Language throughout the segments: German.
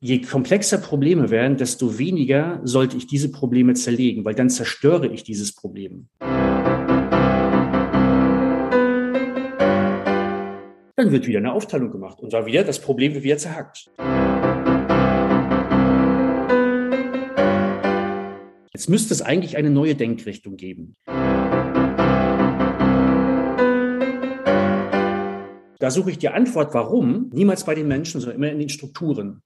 Je komplexer Probleme werden, desto weniger sollte ich diese Probleme zerlegen, weil dann zerstöre ich dieses Problem. Dann wird wieder eine Aufteilung gemacht und dann wieder das Problem wird wieder zerhackt. Jetzt müsste es eigentlich eine neue Denkrichtung geben. Da suche ich die Antwort, warum, niemals bei den Menschen, sondern immer in den Strukturen.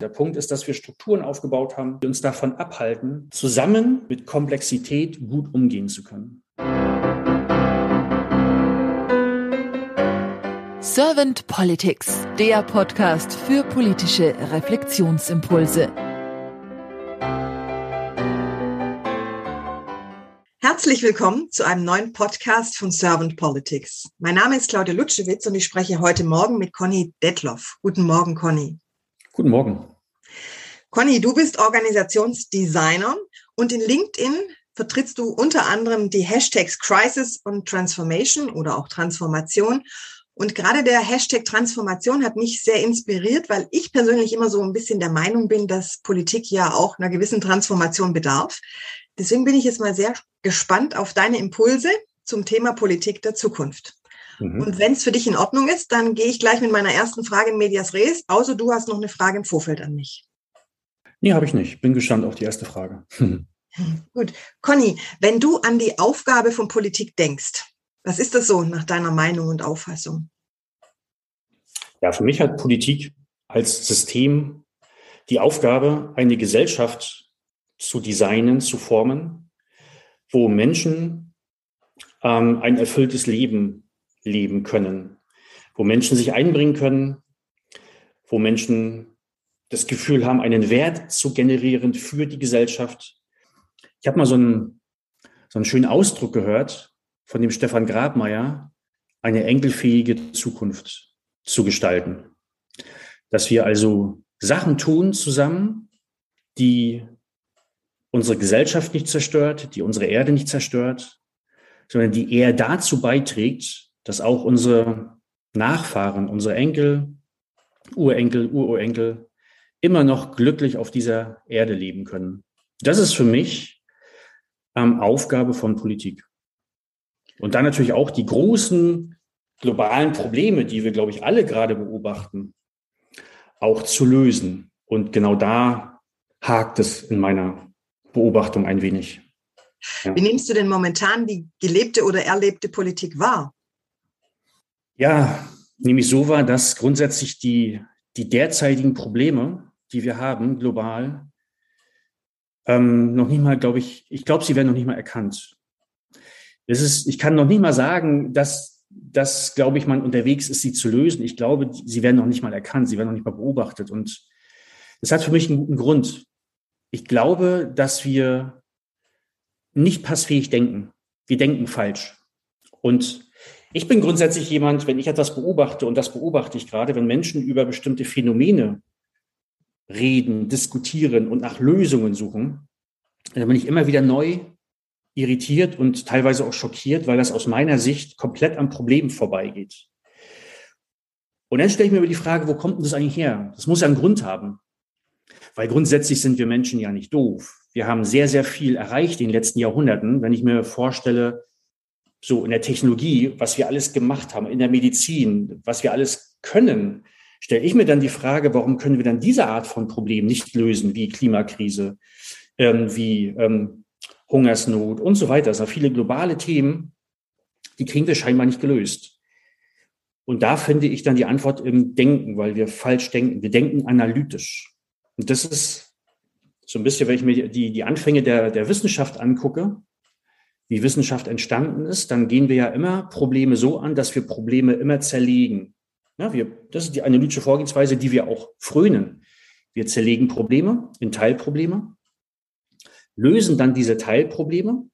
Der Punkt ist, dass wir Strukturen aufgebaut haben, die uns davon abhalten, zusammen mit Komplexität gut umgehen zu können. Servant Politics, der Podcast für politische Reflexionsimpulse. Herzlich willkommen zu einem neuen Podcast von Servant Politics. Mein Name ist Claudia Lutschewitz und ich spreche heute Morgen mit Conny Detloff. Guten Morgen, Conny. Guten Morgen. Conny, du bist Organisationsdesigner und in LinkedIn vertrittst du unter anderem die Hashtags Crisis und Transformation oder auch Transformation. Und gerade der Hashtag Transformation hat mich sehr inspiriert, weil ich persönlich immer so ein bisschen der Meinung bin, dass Politik ja auch einer gewissen Transformation bedarf. Deswegen bin ich jetzt mal sehr gespannt auf deine Impulse zum Thema Politik der Zukunft. Mhm. Und wenn es für dich in Ordnung ist, dann gehe ich gleich mit meiner ersten Frage in Medias Res, außer du hast noch eine Frage im Vorfeld an mich. Nee, habe ich nicht. Bin gespannt auf die erste Frage. Gut. Conny, wenn du an die Aufgabe von Politik denkst, was ist das so nach deiner Meinung und Auffassung? Ja, für mich hat Politik als System die Aufgabe, eine Gesellschaft zu designen, zu formen, wo Menschen ähm, ein erfülltes Leben leben können, wo Menschen sich einbringen können, wo Menschen das Gefühl haben, einen Wert zu generieren für die Gesellschaft. Ich habe mal so einen, so einen schönen Ausdruck gehört von dem Stefan Grabmeier, eine enkelfähige Zukunft zu gestalten. Dass wir also Sachen tun zusammen, die unsere Gesellschaft nicht zerstört, die unsere Erde nicht zerstört, sondern die eher dazu beiträgt, dass auch unsere Nachfahren, unsere Enkel, Urenkel, Ururenkel immer noch glücklich auf dieser Erde leben können. Das ist für mich ähm, Aufgabe von Politik. Und dann natürlich auch die großen globalen Probleme, die wir, glaube ich, alle gerade beobachten, auch zu lösen. Und genau da hakt es in meiner Beobachtung ein wenig. Ja. Wie nimmst du denn momentan die gelebte oder erlebte Politik wahr? Ja, nehme ich so wahr, dass grundsätzlich die, die derzeitigen Probleme, die wir haben, global, ähm, noch nicht mal, glaube ich, ich glaube, sie werden noch nicht mal erkannt. Es ist, ich kann noch nicht mal sagen, dass, dass, glaube ich, man unterwegs ist, sie zu lösen. Ich glaube, sie werden noch nicht mal erkannt, sie werden noch nicht mal beobachtet. Und das hat für mich einen guten Grund ich glaube, dass wir nicht passfähig denken. Wir denken falsch. Und ich bin grundsätzlich jemand, wenn ich etwas beobachte, und das beobachte ich gerade, wenn Menschen über bestimmte Phänomene reden, diskutieren und nach Lösungen suchen, dann bin ich immer wieder neu irritiert und teilweise auch schockiert, weil das aus meiner Sicht komplett am Problem vorbeigeht. Und dann stelle ich mir über die Frage, wo kommt denn das eigentlich her? Das muss ja einen Grund haben. Weil grundsätzlich sind wir Menschen ja nicht doof. Wir haben sehr, sehr viel erreicht in den letzten Jahrhunderten. Wenn ich mir vorstelle, so in der Technologie, was wir alles gemacht haben, in der Medizin, was wir alles können, stelle ich mir dann die Frage, warum können wir dann diese Art von Problemen nicht lösen, wie Klimakrise, ähm, wie ähm, Hungersnot und so weiter. Das sind viele globale Themen, die kriegen wir scheinbar nicht gelöst. Und da finde ich dann die Antwort im Denken, weil wir falsch denken. Wir denken analytisch. Und das ist so ein bisschen, wenn ich mir die, die Anfänge der, der Wissenschaft angucke, wie Wissenschaft entstanden ist, dann gehen wir ja immer Probleme so an, dass wir Probleme immer zerlegen. Ja, wir, das ist die analytische Vorgehensweise, die wir auch frönen. Wir zerlegen Probleme in Teilprobleme, lösen dann diese Teilprobleme,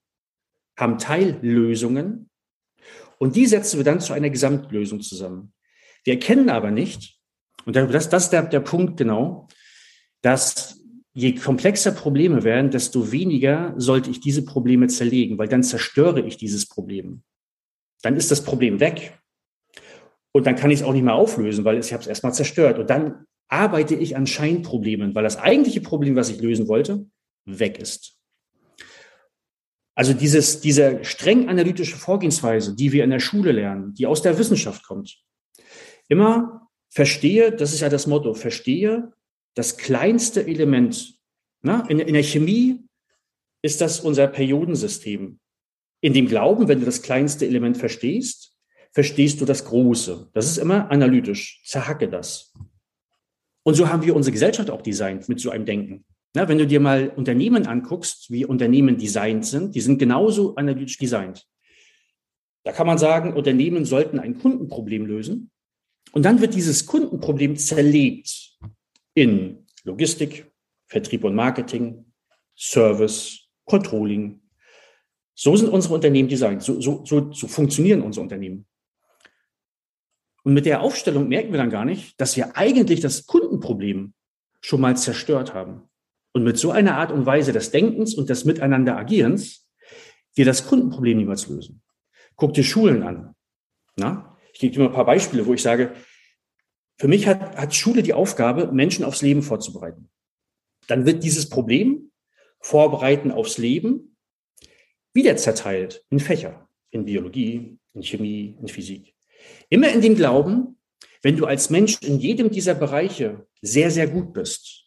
haben Teillösungen und die setzen wir dann zu einer Gesamtlösung zusammen. Wir erkennen aber nicht, und das, das ist der, der Punkt genau, dass je komplexer Probleme werden, desto weniger sollte ich diese Probleme zerlegen, weil dann zerstöre ich dieses Problem. Dann ist das Problem weg. Und dann kann ich es auch nicht mehr auflösen, weil ich habe es erstmal zerstört. Und dann arbeite ich an Scheinproblemen, weil das eigentliche Problem, was ich lösen wollte, weg ist. Also dieses, diese streng analytische Vorgehensweise, die wir in der Schule lernen, die aus der Wissenschaft kommt, immer verstehe, das ist ja das Motto, verstehe das kleinste Element. Na, in, in der Chemie ist das unser Periodensystem. In dem Glauben, wenn du das kleinste Element verstehst, verstehst du das Große. Das ist immer analytisch. Zerhacke das. Und so haben wir unsere Gesellschaft auch designt mit so einem Denken. Na, wenn du dir mal Unternehmen anguckst, wie Unternehmen designt sind, die sind genauso analytisch designt. Da kann man sagen, Unternehmen sollten ein Kundenproblem lösen. Und dann wird dieses Kundenproblem zerlegt in Logistik, Vertrieb und Marketing, Service, Controlling. So sind unsere Unternehmen designt. So, so, so, so funktionieren unsere Unternehmen. Und mit der Aufstellung merken wir dann gar nicht, dass wir eigentlich das Kundenproblem schon mal zerstört haben. Und mit so einer Art und Weise des Denkens und des Miteinander Agierens wir das Kundenproblem niemals lösen. Guck dir Schulen an. Na? Ich gebe dir mal ein paar Beispiele, wo ich sage, für mich hat, hat Schule die Aufgabe, Menschen aufs Leben vorzubereiten. Dann wird dieses Problem, Vorbereiten aufs Leben, wieder zerteilt in Fächer, in Biologie, in Chemie, in Physik. Immer in dem Glauben, wenn du als Mensch in jedem dieser Bereiche sehr, sehr gut bist,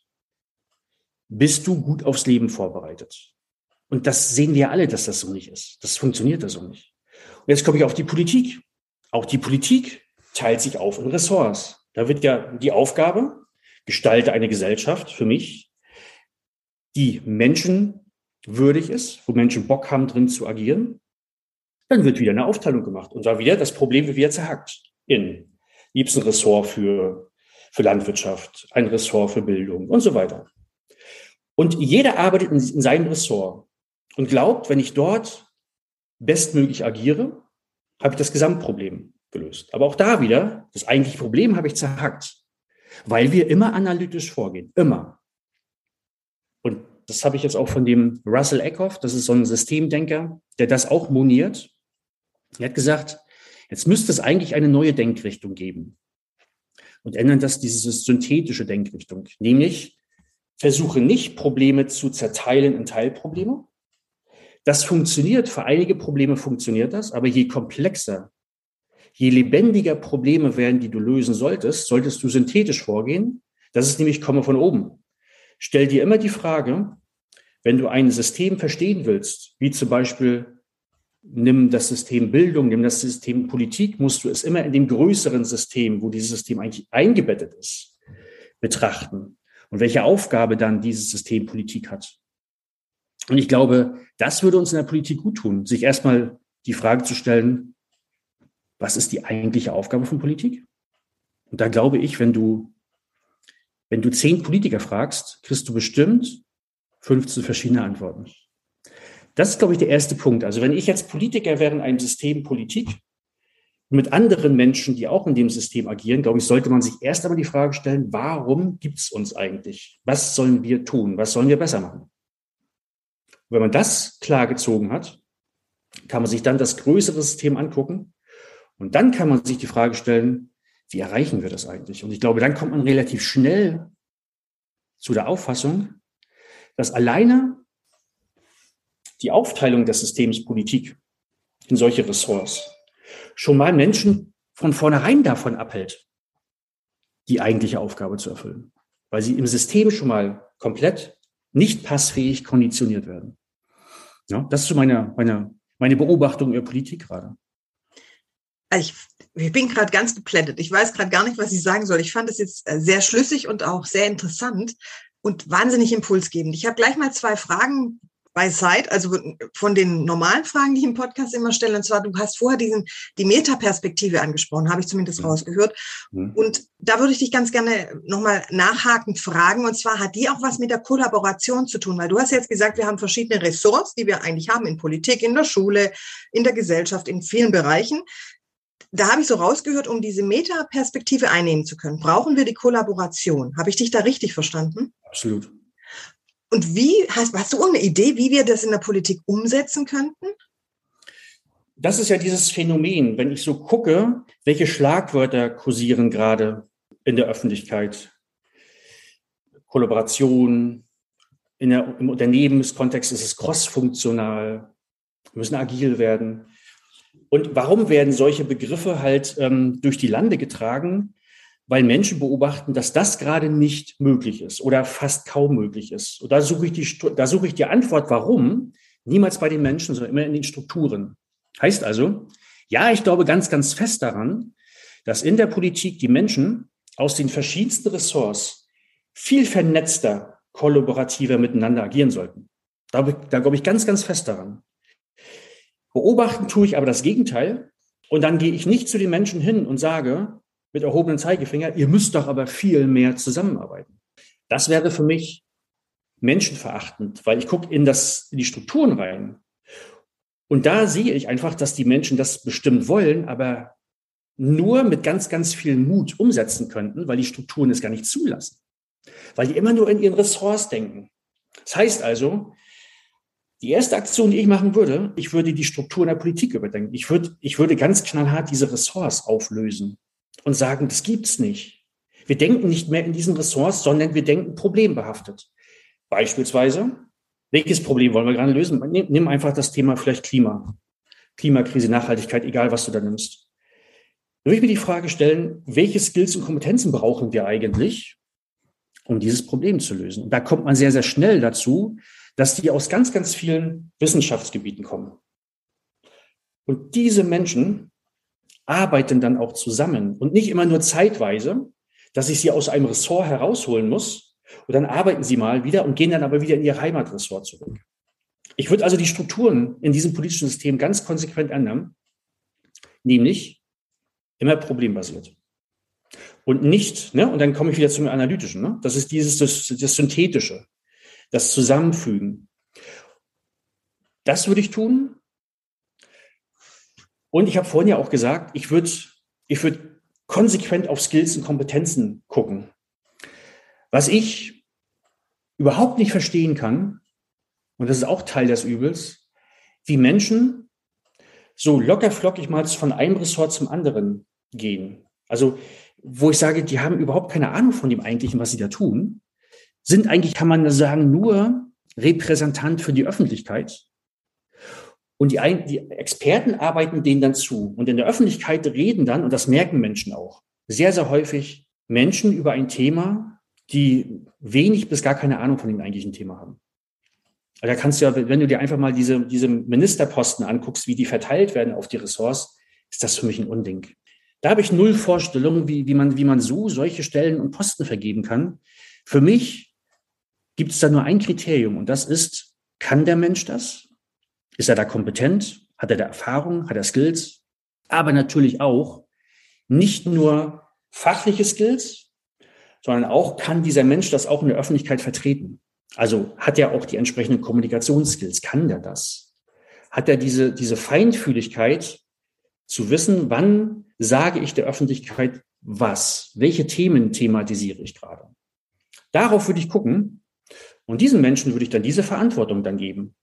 bist du gut aufs Leben vorbereitet. Und das sehen wir alle, dass das so nicht ist. Das funktioniert da so nicht. Und jetzt komme ich auf die Politik. Auch die Politik teilt sich auf in Ressorts. Da wird ja die Aufgabe, gestalte eine Gesellschaft für mich, die menschenwürdig ist, wo Menschen Bock haben, drin zu agieren. Dann wird wieder eine Aufteilung gemacht. Und da wieder das Problem wird wieder zerhackt in liebsten Ressort für, für Landwirtschaft, ein Ressort für Bildung und so weiter. Und jeder arbeitet in, in seinem Ressort und glaubt, wenn ich dort bestmöglich agiere, habe ich das Gesamtproblem gelöst. Aber auch da wieder, das eigentliche Problem habe ich zerhackt, weil wir immer analytisch vorgehen, immer. Und das habe ich jetzt auch von dem Russell Eckhoff, das ist so ein Systemdenker, der das auch moniert. Er hat gesagt, jetzt müsste es eigentlich eine neue Denkrichtung geben. Und ändern das diese synthetische Denkrichtung, nämlich versuche nicht, Probleme zu zerteilen in Teilprobleme. Das funktioniert, für einige Probleme funktioniert das, aber je komplexer, je lebendiger Probleme werden, die du lösen solltest, solltest du synthetisch vorgehen. Das ist nämlich komme von oben. Stell dir immer die Frage, wenn du ein System verstehen willst, wie zum Beispiel nimm das System Bildung, nimm das System Politik, musst du es immer in dem größeren System, wo dieses System eigentlich eingebettet ist, betrachten und welche Aufgabe dann dieses System Politik hat. Und ich glaube, das würde uns in der Politik gut tun, sich erstmal die Frage zu stellen, was ist die eigentliche Aufgabe von Politik? Und da glaube ich, wenn du, wenn du zehn Politiker fragst, kriegst du bestimmt 15 verschiedene Antworten. Das ist, glaube ich, der erste Punkt. Also wenn ich jetzt Politiker wäre in einem System Politik, mit anderen Menschen, die auch in dem System agieren, glaube ich, sollte man sich erst einmal die Frage stellen, warum gibt es uns eigentlich? Was sollen wir tun? Was sollen wir besser machen? Und wenn man das klar gezogen hat, kann man sich dann das größere System angucken und dann kann man sich die Frage stellen, wie erreichen wir das eigentlich? Und ich glaube, dann kommt man relativ schnell zu der Auffassung, dass alleine die Aufteilung des Systems Politik in solche Ressorts schon mal Menschen von vornherein davon abhält, die eigentliche Aufgabe zu erfüllen, weil sie im System schon mal komplett nicht passfähig konditioniert werden. Ja, das ist so meine, meine, meine Beobachtung über Politik gerade. Also ich, ich bin gerade ganz geplättet. Ich weiß gerade gar nicht, was ich sagen soll. Ich fand es jetzt äh, sehr schlüssig und auch sehr interessant und wahnsinnig impulsgebend. Ich habe gleich mal zwei Fragen, bei Side, also von den normalen Fragen, die ich im Podcast immer stelle, und zwar, du hast vorher diesen, die Metaperspektive angesprochen, habe ich zumindest mhm. rausgehört. Mhm. Und da würde ich dich ganz gerne nochmal nachhakend fragen, und zwar hat die auch was mit der Kollaboration zu tun, weil du hast jetzt gesagt, wir haben verschiedene Ressorts, die wir eigentlich haben in Politik, in der Schule, in der Gesellschaft, in vielen Bereichen. Da habe ich so rausgehört, um diese Metaperspektive einnehmen zu können, brauchen wir die Kollaboration. Habe ich dich da richtig verstanden? Absolut. Und wie, hast, hast du irgendeine Idee, wie wir das in der Politik umsetzen könnten? das ist ja dieses Phänomen, wenn ich so gucke, welche Schlagwörter kursieren gerade in der Öffentlichkeit. Kollaboration, in der, im Unternehmenskontext ist es crossfunktional, wir müssen agil werden. Und warum werden solche Begriffe halt ähm, durch die Lande getragen? Weil Menschen beobachten, dass das gerade nicht möglich ist oder fast kaum möglich ist. Und da suche ich die, da suche ich die Antwort, warum, niemals bei den Menschen, sondern immer in den Strukturen. Heißt also, ja, ich glaube ganz, ganz fest daran, dass in der Politik die Menschen aus den verschiedensten Ressorts viel vernetzter, kollaborativer miteinander agieren sollten. Da, da glaube ich ganz, ganz fest daran. Beobachten tue ich aber das Gegenteil. Und dann gehe ich nicht zu den Menschen hin und sage mit erhobenem Zeigefinger, ihr müsst doch aber viel mehr zusammenarbeiten. Das wäre für mich menschenverachtend, weil ich gucke in, das, in die Strukturen rein. Und da sehe ich einfach, dass die Menschen das bestimmt wollen, aber nur mit ganz, ganz viel Mut umsetzen könnten, weil die Strukturen es gar nicht zulassen. Weil die immer nur in ihren Ressorts denken. Das heißt also, die erste Aktion, die ich machen würde, ich würde die Struktur in der Politik überdenken. Ich würde, ich würde ganz knallhart diese Ressorts auflösen und sagen, das gibt's nicht. Wir denken nicht mehr in diesen Ressorts, sondern wir denken problembehaftet. Beispielsweise, welches Problem wollen wir gerade lösen? Nimm, einfach das Thema vielleicht Klima. Klimakrise, Nachhaltigkeit, egal was du da nimmst. Da würde ich mir die Frage stellen, welche Skills und Kompetenzen brauchen wir eigentlich, um dieses Problem zu lösen? Und da kommt man sehr, sehr schnell dazu, dass die aus ganz, ganz vielen Wissenschaftsgebieten kommen. Und diese Menschen arbeiten dann auch zusammen und nicht immer nur zeitweise, dass ich sie aus einem Ressort herausholen muss und dann arbeiten sie mal wieder und gehen dann aber wieder in ihr Heimatressort zurück. Ich würde also die Strukturen in diesem politischen System ganz konsequent ändern, nämlich immer problembasiert. Und nicht, ne, und dann komme ich wieder zum Analytischen, ne? das ist dieses, das, das Synthetische das Zusammenfügen. Das würde ich tun. Und ich habe vorhin ja auch gesagt, ich würde ich würde konsequent auf Skills und Kompetenzen gucken. Was ich überhaupt nicht verstehen kann, und das ist auch Teil des Übels, wie Menschen so locker flockig mal von einem Ressort zum anderen gehen. Also, wo ich sage, die haben überhaupt keine Ahnung von dem eigentlichen, was sie da tun sind eigentlich, kann man sagen, nur Repräsentant für die Öffentlichkeit. Und die, die Experten arbeiten denen dann zu. Und in der Öffentlichkeit reden dann, und das merken Menschen auch, sehr, sehr häufig Menschen über ein Thema, die wenig bis gar keine Ahnung von dem eigentlichen Thema haben. Also da kannst du ja, wenn du dir einfach mal diese, diese Ministerposten anguckst, wie die verteilt werden auf die Ressorts, ist das für mich ein Unding. Da habe ich null Vorstellungen, wie, wie, man, wie man so solche Stellen und Posten vergeben kann. Für mich gibt es da nur ein Kriterium und das ist, kann der Mensch das? Ist er da kompetent? Hat er da Erfahrung? Hat er Skills? Aber natürlich auch nicht nur fachliche Skills, sondern auch kann dieser Mensch das auch in der Öffentlichkeit vertreten. Also hat er auch die entsprechenden Kommunikationsskills? Kann der das? Hat er diese, diese Feinfühligkeit zu wissen, wann sage ich der Öffentlichkeit was? Welche Themen thematisiere ich gerade? Darauf würde ich gucken und diesen Menschen würde ich dann diese Verantwortung dann geben.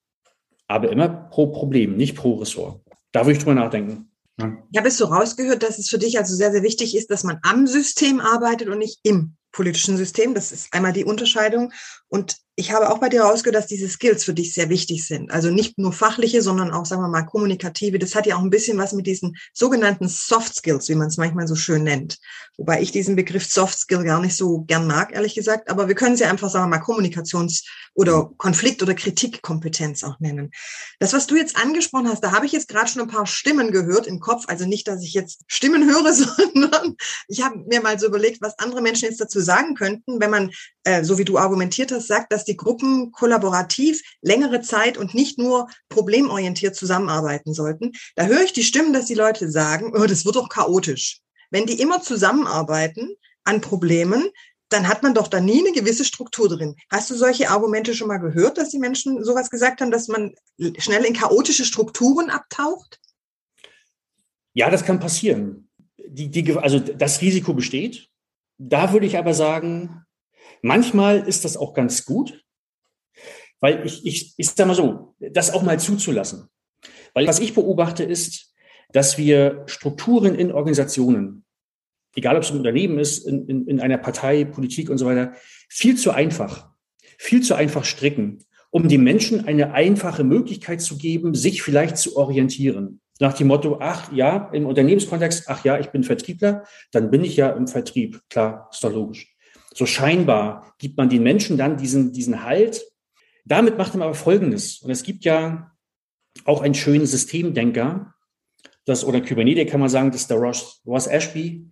Aber immer pro Problem, nicht pro Ressort. Da würde ich drüber nachdenken. Ja. Ich habe es so rausgehört, dass es für dich also sehr, sehr wichtig ist, dass man am System arbeitet und nicht im politischen System. Das ist einmal die Unterscheidung. Und ich habe auch bei dir rausgehört, dass diese Skills für dich sehr wichtig sind. Also nicht nur fachliche, sondern auch, sagen wir mal, kommunikative. Das hat ja auch ein bisschen was mit diesen sogenannten Soft Skills, wie man es manchmal so schön nennt. Wobei ich diesen Begriff Soft Skill gar nicht so gern mag, ehrlich gesagt. Aber wir können es ja einfach, sagen wir mal, Kommunikations- oder Konflikt- oder Kritikkompetenz auch nennen. Das, was du jetzt angesprochen hast, da habe ich jetzt gerade schon ein paar Stimmen gehört im Kopf. Also nicht, dass ich jetzt Stimmen höre, sondern ich habe mir mal so überlegt, was andere Menschen jetzt dazu sagen könnten, wenn man, äh, so wie du argumentiert hast, sagt, dass die Gruppen kollaborativ längere Zeit und nicht nur problemorientiert zusammenarbeiten sollten. Da höre ich die Stimmen, dass die Leute sagen, oh, das wird doch chaotisch. Wenn die immer zusammenarbeiten an Problemen, dann hat man doch da nie eine gewisse Struktur drin. Hast du solche Argumente schon mal gehört, dass die Menschen sowas gesagt haben, dass man schnell in chaotische Strukturen abtaucht? Ja, das kann passieren. Die, die, also das Risiko besteht. Da würde ich aber sagen, manchmal ist das auch ganz gut, weil ich, ich, ich sage mal so, das auch mal zuzulassen. Weil was ich beobachte ist, dass wir Strukturen in Organisationen, egal ob es ein Unternehmen ist, in, in, in einer Partei, Politik und so weiter, viel zu einfach, viel zu einfach stricken, um den Menschen eine einfache Möglichkeit zu geben, sich vielleicht zu orientieren. Nach dem Motto, ach ja, im Unternehmenskontext, ach ja, ich bin Vertriebler, dann bin ich ja im Vertrieb. Klar, ist doch logisch. So scheinbar gibt man den Menschen dann diesen, diesen Halt. Damit macht man aber Folgendes. Und es gibt ja auch einen schönen Systemdenker, das, oder Kubernetes kann man sagen, das ist der Ross, Ross Ashby,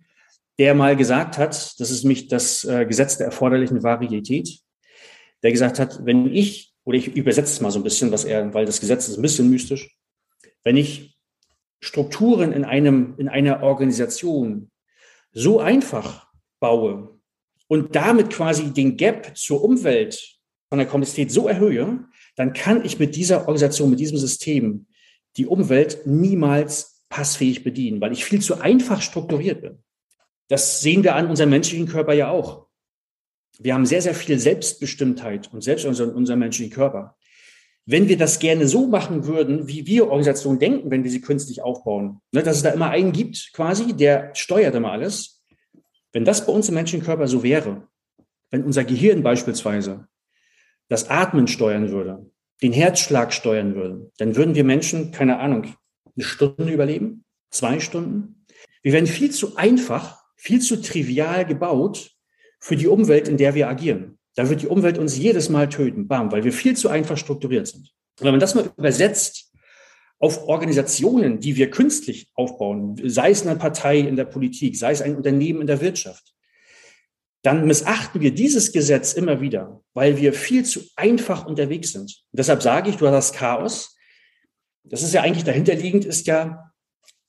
der mal gesagt hat, das ist mich das äh, Gesetz der erforderlichen Varietät, der gesagt hat, wenn ich, oder ich übersetze es mal so ein bisschen, was er, weil das Gesetz ist ein bisschen mystisch, wenn ich Strukturen in einem, in einer Organisation so einfach baue und damit quasi den Gap zur Umwelt von der Komplexität so erhöhe, dann kann ich mit dieser Organisation, mit diesem System die Umwelt niemals passfähig bedienen, weil ich viel zu einfach strukturiert bin. Das sehen wir an unserem menschlichen Körper ja auch. Wir haben sehr, sehr viel Selbstbestimmtheit und selbst in unserem menschlichen Körper. Wenn wir das gerne so machen würden, wie wir Organisationen denken, wenn wir sie künstlich aufbauen, ne, dass es da immer einen gibt, quasi, der steuert immer alles. Wenn das bei uns im menschlichen Körper so wäre, wenn unser Gehirn beispielsweise das Atmen steuern würde, den Herzschlag steuern würde, dann würden wir Menschen, keine Ahnung, eine Stunde überleben, zwei Stunden. Wir werden viel zu einfach viel zu trivial gebaut für die Umwelt, in der wir agieren. Da wird die Umwelt uns jedes Mal töten, bam, weil wir viel zu einfach strukturiert sind. Und wenn man das mal übersetzt auf Organisationen, die wir künstlich aufbauen, sei es eine Partei in der Politik, sei es ein Unternehmen in der Wirtschaft, dann missachten wir dieses Gesetz immer wieder, weil wir viel zu einfach unterwegs sind. Und deshalb sage ich, du hast das Chaos. Das ist ja eigentlich dahinterliegend, ist ja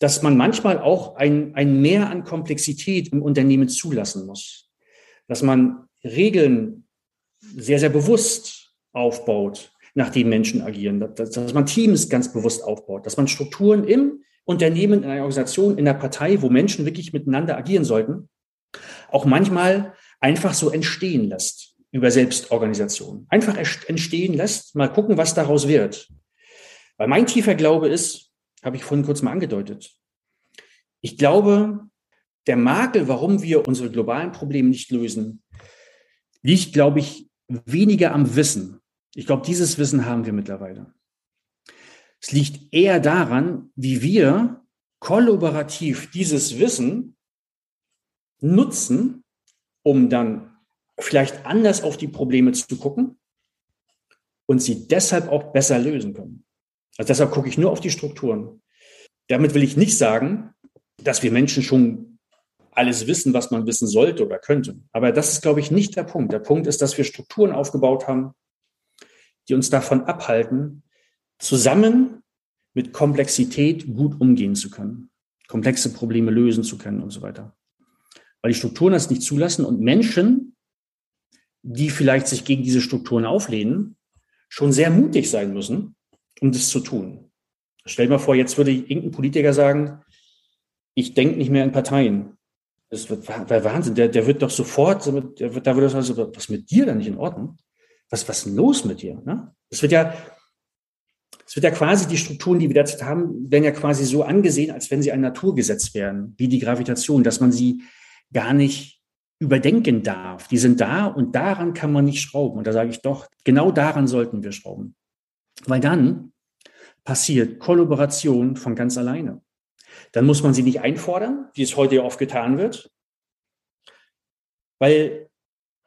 dass man manchmal auch ein, ein Mehr an Komplexität im Unternehmen zulassen muss. Dass man Regeln sehr, sehr bewusst aufbaut, nachdem Menschen agieren. Dass, dass man Teams ganz bewusst aufbaut. Dass man Strukturen im Unternehmen, in einer Organisation, in der Partei, wo Menschen wirklich miteinander agieren sollten, auch manchmal einfach so entstehen lässt über Selbstorganisation. Einfach entstehen lässt, mal gucken, was daraus wird. Weil mein tiefer Glaube ist, habe ich vorhin kurz mal angedeutet. Ich glaube, der Makel, warum wir unsere globalen Probleme nicht lösen, liegt, glaube ich, weniger am Wissen. Ich glaube, dieses Wissen haben wir mittlerweile. Es liegt eher daran, wie wir kollaborativ dieses Wissen nutzen, um dann vielleicht anders auf die Probleme zu gucken und sie deshalb auch besser lösen können. Also deshalb gucke ich nur auf die Strukturen. Damit will ich nicht sagen, dass wir Menschen schon alles wissen, was man wissen sollte oder könnte. Aber das ist, glaube ich, nicht der Punkt. Der Punkt ist, dass wir Strukturen aufgebaut haben, die uns davon abhalten, zusammen mit Komplexität gut umgehen zu können, komplexe Probleme lösen zu können und so weiter. Weil die Strukturen das nicht zulassen und Menschen, die vielleicht sich gegen diese Strukturen auflehnen, schon sehr mutig sein müssen, um das zu tun. Stell dir mal vor, jetzt würde irgendein Politiker sagen, ich denke nicht mehr in Parteien. Das wird Wahnsinn. Der, der wird doch sofort, der wird, da wird das also, was mit dir da nicht in Ordnung? Was, was ist denn los mit dir? Ne? Das wird ja, es wird ja quasi die Strukturen, die wir derzeit haben, werden ja quasi so angesehen, als wenn sie ein Naturgesetz wären, wie die Gravitation, dass man sie gar nicht überdenken darf. Die sind da und daran kann man nicht schrauben. Und da sage ich doch, genau daran sollten wir schrauben. Weil dann passiert Kollaboration von ganz alleine. Dann muss man sie nicht einfordern, wie es heute ja oft getan wird, weil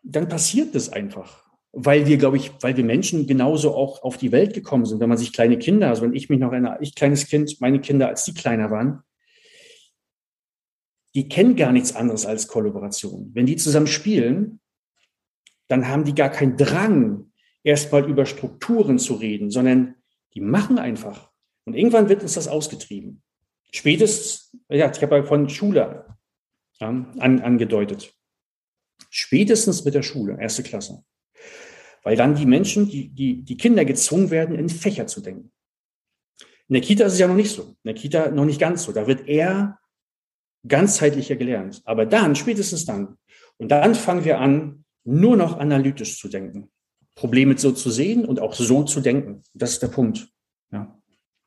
dann passiert das einfach. Weil wir, glaube ich, weil wir Menschen genauso auch auf die Welt gekommen sind. Wenn man sich kleine Kinder, also wenn ich mich noch erinnere, ich kleines Kind, meine Kinder, als die kleiner waren, die kennen gar nichts anderes als Kollaboration. Wenn die zusammen spielen, dann haben die gar keinen Drang, erstmal über Strukturen zu reden, sondern die machen einfach. Und irgendwann wird uns das ausgetrieben. Spätestens, ja, ich habe ja von Schule ja, an, angedeutet. Spätestens mit der Schule, erste Klasse. Weil dann die Menschen, die, die, die Kinder gezwungen werden, in Fächer zu denken. In der Kita ist es ja noch nicht so. In der Kita noch nicht ganz so. Da wird eher ganzheitlicher gelernt. Aber dann, spätestens dann, und dann fangen wir an, nur noch analytisch zu denken. Probleme so zu sehen und auch so zu denken. Das ist der Punkt. Ja.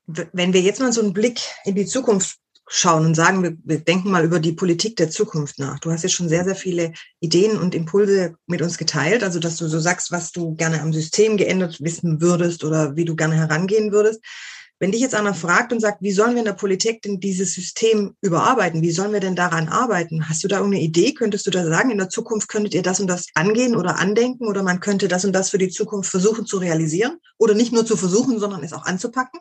wenn wir jetzt mal so einen Blick in die Zukunft schauen und sagen, wir, wir denken mal über die Politik der Zukunft nach. Du hast jetzt schon sehr, sehr viele Ideen und Impulse mit uns geteilt, also dass du so sagst, was du gerne am System geändert wissen würdest oder wie du gerne herangehen würdest. Wenn dich jetzt einer fragt und sagt, wie sollen wir in der Politik denn dieses System überarbeiten? Wie sollen wir denn daran arbeiten? Hast du da irgendeine Idee? Könntest du da sagen, in der Zukunft könntet ihr das und das angehen oder andenken oder man könnte das und das für die Zukunft versuchen zu realisieren oder nicht nur zu versuchen, sondern es auch anzupacken?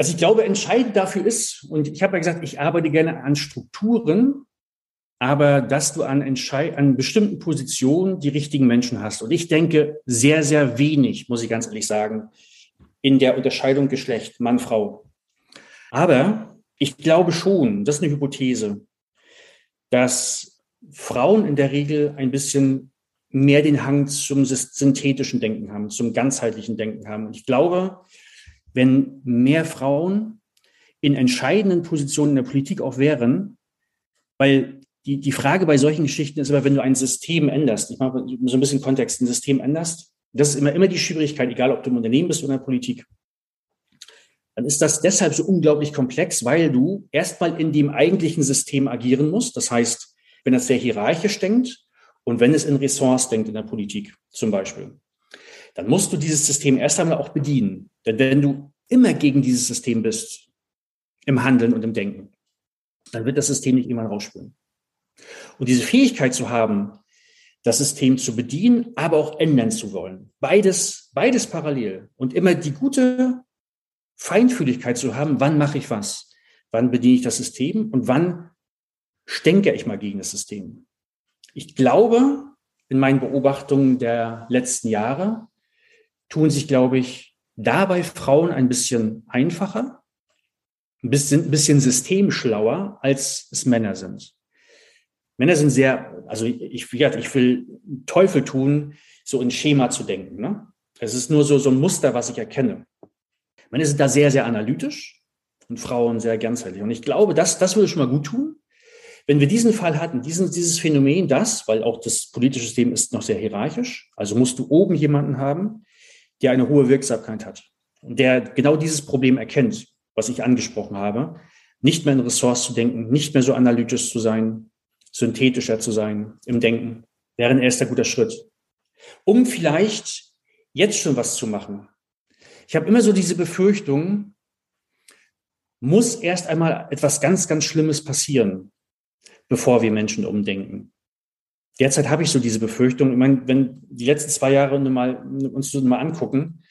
Also ich glaube, entscheidend dafür ist, und ich habe ja gesagt, ich arbeite gerne an Strukturen, aber dass du an, an bestimmten Positionen die richtigen Menschen hast. Und ich denke sehr, sehr wenig, muss ich ganz ehrlich sagen, in der Unterscheidung Geschlecht, Mann, Frau. Aber ich glaube schon, das ist eine Hypothese, dass Frauen in der Regel ein bisschen mehr den Hang zum synthetischen Denken haben, zum ganzheitlichen Denken haben. Und ich glaube, wenn mehr Frauen in entscheidenden Positionen in der Politik auch wären, weil die, die Frage bei solchen Geschichten ist aber, wenn du ein System änderst, ich mache so ein bisschen Kontext, ein System änderst, das ist immer, immer die Schwierigkeit, egal ob du im Unternehmen bist oder in der Politik, dann ist das deshalb so unglaublich komplex, weil du erstmal in dem eigentlichen System agieren musst. Das heißt, wenn es sehr hierarchisch denkt und wenn es in Ressorts denkt in der Politik zum Beispiel, dann musst du dieses System erst einmal auch bedienen. Denn wenn du immer gegen dieses System bist, im Handeln und im Denken, dann wird das System nicht irgendwann rausspüren. Und diese Fähigkeit zu haben, das System zu bedienen, aber auch ändern zu wollen. Beides, beides parallel. Und immer die gute Feinfühligkeit zu haben, wann mache ich was? Wann bediene ich das System und wann stänke ich mal gegen das System? Ich glaube, in meinen Beobachtungen der letzten Jahre tun sich, glaube ich, dabei Frauen ein bisschen einfacher, ein bisschen, ein bisschen systemschlauer, als es Männer sind. Männer sind sehr, also ich, ich will Teufel tun, so in Schema zu denken. Ne? Es ist nur so, so ein Muster, was ich erkenne. Männer sind da sehr, sehr analytisch und Frauen sehr ganzheitlich. Und ich glaube, das, das würde schon mal gut tun. Wenn wir diesen Fall hatten, diesen, dieses Phänomen, das, weil auch das politische System ist noch sehr hierarchisch, also musst du oben jemanden haben, der eine hohe Wirksamkeit hat und der genau dieses Problem erkennt, was ich angesprochen habe, nicht mehr in Ressource zu denken, nicht mehr so analytisch zu sein, synthetischer zu sein im Denken, wäre ein erster guter Schritt. Um vielleicht jetzt schon was zu machen. Ich habe immer so diese Befürchtung, muss erst einmal etwas ganz, ganz Schlimmes passieren, bevor wir Menschen umdenken. Derzeit habe ich so diese Befürchtung. Ich meine, wenn die letzten zwei Jahre mal, uns so mal angucken,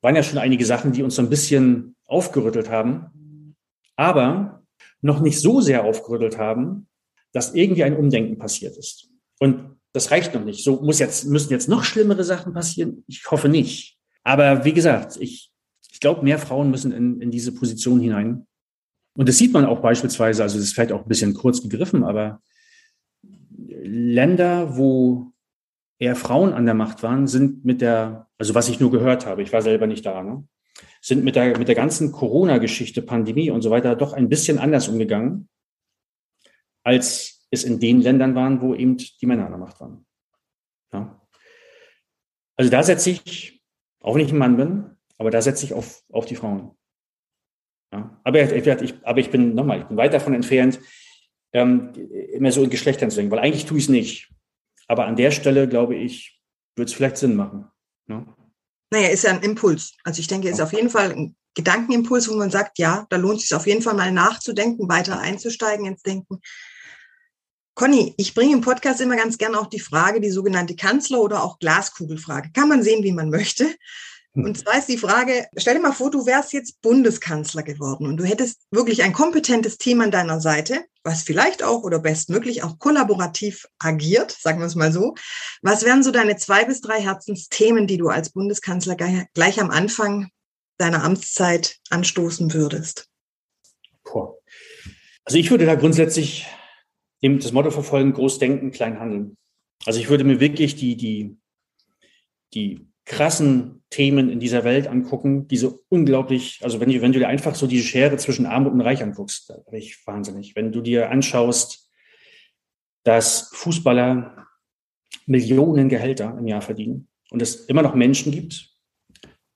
waren ja schon einige Sachen, die uns so ein bisschen aufgerüttelt haben, aber noch nicht so sehr aufgerüttelt haben, dass irgendwie ein Umdenken passiert ist. Und das reicht noch nicht. So muss jetzt, müssen jetzt noch schlimmere Sachen passieren. Ich hoffe nicht. Aber wie gesagt, ich, ich glaube, mehr Frauen müssen in, in diese Position hinein. Und das sieht man auch beispielsweise, also das ist vielleicht auch ein bisschen kurz gegriffen, aber Länder, wo eher Frauen an der Macht waren, sind mit der, also was ich nur gehört habe, ich war selber nicht da, ne, sind mit der, mit der ganzen Corona-Geschichte, Pandemie und so weiter doch ein bisschen anders umgegangen, als es in den Ländern waren, wo eben die Männer an der Macht waren. Ja. Also da setze ich, auch wenn ich ein Mann bin, aber da setze ich auf, auf die Frauen. Ja. Aber, ich, aber ich bin nochmal, ich bin weit davon entfernt, ähm, immer so in Geschlechtern zu denken, weil eigentlich tue ich es nicht. Aber an der Stelle, glaube ich, wird es vielleicht Sinn machen. Ne? Naja, ist ja ein Impuls. Also ich denke, ist auf jeden Fall ein Gedankenimpuls, wo man sagt, ja, da lohnt es sich auf jeden Fall mal nachzudenken, weiter einzusteigen ins Denken. Conny, ich bringe im Podcast immer ganz gerne auch die Frage, die sogenannte Kanzler- oder auch Glaskugelfrage. Kann man sehen, wie man möchte. Und zwar ist die Frage, stell dir mal vor, du wärst jetzt Bundeskanzler geworden und du hättest wirklich ein kompetentes Team an deiner Seite, was vielleicht auch oder bestmöglich auch kollaborativ agiert, sagen wir es mal so. Was wären so deine zwei bis drei Herzensthemen, die du als Bundeskanzler gleich am Anfang deiner Amtszeit anstoßen würdest? Boah. Also ich würde da grundsätzlich das Motto verfolgen, groß denken, klein handeln. Also ich würde mir wirklich die, die, die krassen Themen in dieser Welt angucken, diese unglaublich, also wenn du, wenn du dir einfach so die Schere zwischen Arm und Reich anguckst, da bin ich wahnsinnig. Wenn du dir anschaust, dass Fußballer Millionen Gehälter im Jahr verdienen und es immer noch Menschen gibt,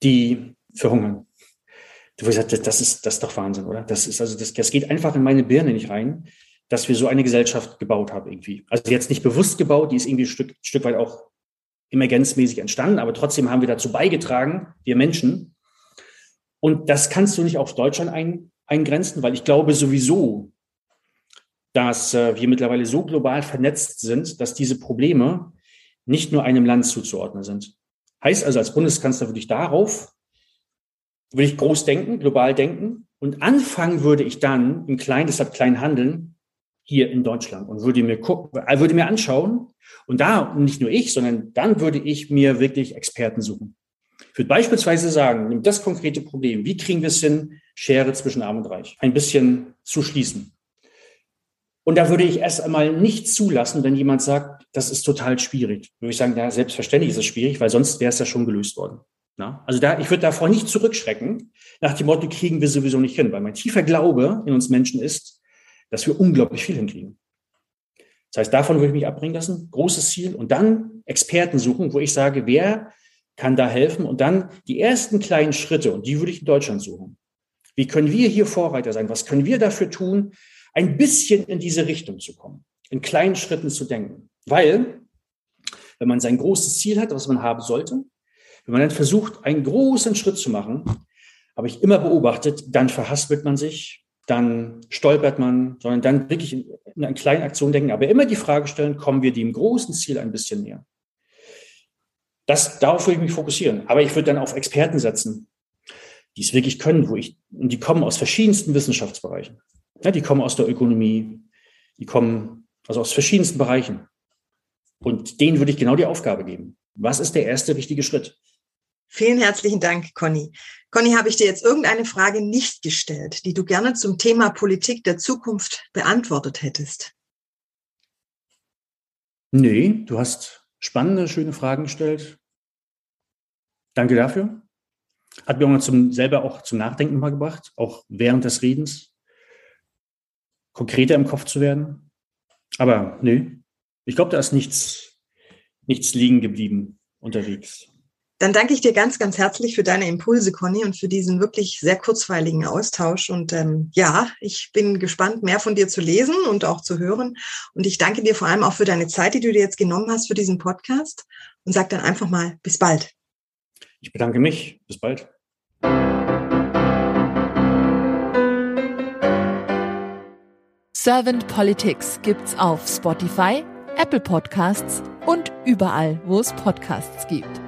die verhungern. Du hast gesagt, das ist, das ist doch Wahnsinn, oder? Das ist also, das, das geht einfach in meine Birne nicht rein, dass wir so eine Gesellschaft gebaut haben irgendwie. Also jetzt nicht bewusst gebaut, die ist irgendwie ein Stück, ein Stück weit auch emergenzmäßig entstanden, aber trotzdem haben wir dazu beigetragen, wir Menschen. Und das kannst du nicht auf Deutschland ein, eingrenzen, weil ich glaube sowieso, dass äh, wir mittlerweile so global vernetzt sind, dass diese Probleme nicht nur einem Land zuzuordnen sind. Heißt also, als Bundeskanzler würde ich darauf, würde ich groß denken, global denken und anfangen würde ich dann im Kleinen, deshalb klein handeln, hier in Deutschland und würde mir gucken, äh, würde mir anschauen und da nicht nur ich, sondern dann würde ich mir wirklich Experten suchen. Ich würde beispielsweise sagen, nimm das konkrete Problem, wie kriegen wir es hin, Schere zwischen Arm und Reich ein bisschen zu schließen? Und da würde ich erst einmal nicht zulassen, wenn jemand sagt, das ist total schwierig. Würde ich sagen, ja, selbstverständlich ist es schwierig, weil sonst wäre es ja schon gelöst worden. Na? Also da, ich würde davor nicht zurückschrecken, nach dem Motto, kriegen wir sowieso nicht hin, weil mein tiefer Glaube in uns Menschen ist, dass wir unglaublich viel hinkriegen. Das heißt, davon würde ich mich abbringen lassen, großes Ziel und dann Experten suchen, wo ich sage, wer kann da helfen und dann die ersten kleinen Schritte, und die würde ich in Deutschland suchen. Wie können wir hier Vorreiter sein? Was können wir dafür tun, ein bisschen in diese Richtung zu kommen, in kleinen Schritten zu denken. Weil, wenn man sein großes Ziel hat, was man haben sollte, wenn man dann versucht, einen großen Schritt zu machen, habe ich immer beobachtet, dann verhaspelt man sich, dann stolpert man, sondern dann wirklich in, in eine kleine Aktion denken, aber immer die Frage stellen, kommen wir dem großen Ziel ein bisschen näher? Das, darauf würde ich mich fokussieren. Aber ich würde dann auf Experten setzen, die es wirklich können, wo ich, und die kommen aus verschiedensten Wissenschaftsbereichen. Ja, die kommen aus der Ökonomie, die kommen also aus verschiedensten Bereichen. Und denen würde ich genau die Aufgabe geben. Was ist der erste richtige Schritt? Vielen herzlichen Dank, Conny. Conny, habe ich dir jetzt irgendeine Frage nicht gestellt, die du gerne zum Thema Politik der Zukunft beantwortet hättest? Nee, du hast spannende, schöne Fragen gestellt. Danke dafür. Hat mir auch zum, selber auch zum Nachdenken mal gebracht, auch während des Redens konkreter im Kopf zu werden. Aber nee, ich glaube, da ist nichts, nichts liegen geblieben unterwegs. Dann danke ich dir ganz, ganz herzlich für deine Impulse, Conny, und für diesen wirklich sehr kurzweiligen Austausch. Und ähm, ja, ich bin gespannt, mehr von dir zu lesen und auch zu hören. Und ich danke dir vor allem auch für deine Zeit, die du dir jetzt genommen hast für diesen Podcast. Und sag dann einfach mal bis bald. Ich bedanke mich. Bis bald. Servant Politics gibt's auf Spotify, Apple Podcasts und überall, wo es Podcasts gibt.